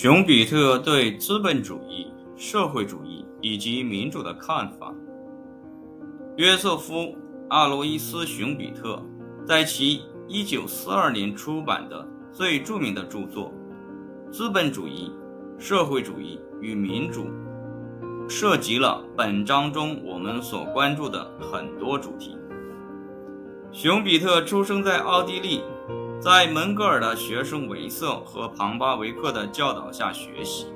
熊彼特对资本主义、社会主义以及民主的看法。约瑟夫·阿罗伊斯·熊彼特在其1942年出版的最著名的著作《资本主义、社会主义与民主》，涉及了本章中我们所关注的很多主题。熊彼特出生在奥地利。在门格尔的学生维瑟和庞巴维克的教导下学习，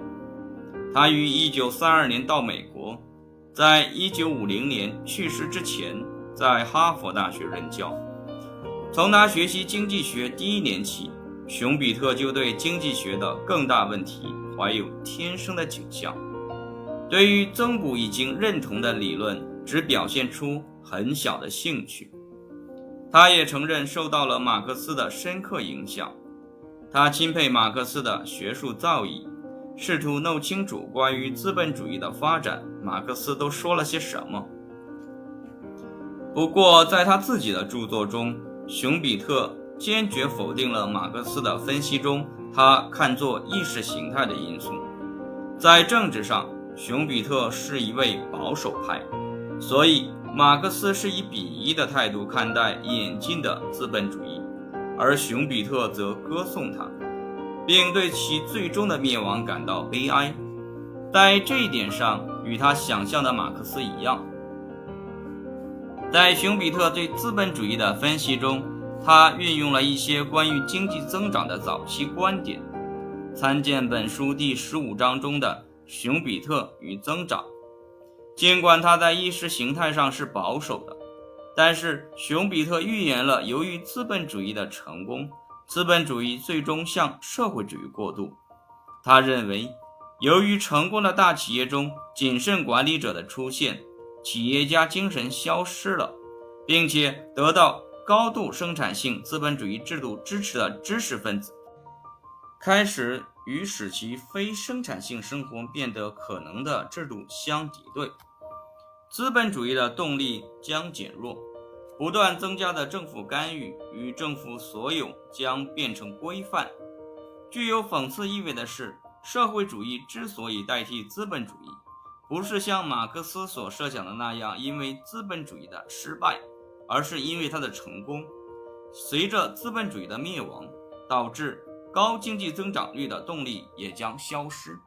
他于1932年到美国，在1950年去世之前，在哈佛大学任教。从他学习经济学第一年起，熊彼特就对经济学的更大问题怀有天生的景象，对于增补已经认同的理论，只表现出很小的兴趣。他也承认受到了马克思的深刻影响，他钦佩马克思的学术造诣，试图弄清楚关于资本主义的发展，马克思都说了些什么。不过，在他自己的著作中，熊彼特坚决否定了马克思的分析中他看作意识形态的因素。在政治上，熊彼特是一位保守派，所以。马克思是以鄙夷的态度看待演进的资本主义，而熊彼特则歌颂它，并对其最终的灭亡感到悲哀。在这一点上，与他想象的马克思一样。在熊彼特对资本主义的分析中，他运用了一些关于经济增长的早期观点，参见本书第十五章中的“熊彼特与增长”。尽管他在意识形态上是保守的，但是熊彼特预言了，由于资本主义的成功，资本主义最终向社会主义过渡。他认为，由于成功的大企业中谨慎管理者的出现，企业家精神消失了，并且得到高度生产性资本主义制度支持的知识分子，开始。与使其非生产性生活变得可能的制度相敌对，资本主义的动力将减弱，不断增加的政府干预与政府所有将变成规范。具有讽刺意味的是，社会主义之所以代替资本主义，不是像马克思所设想的那样，因为资本主义的失败，而是因为它的成功。随着资本主义的灭亡，导致。高经济增长率的动力也将消失。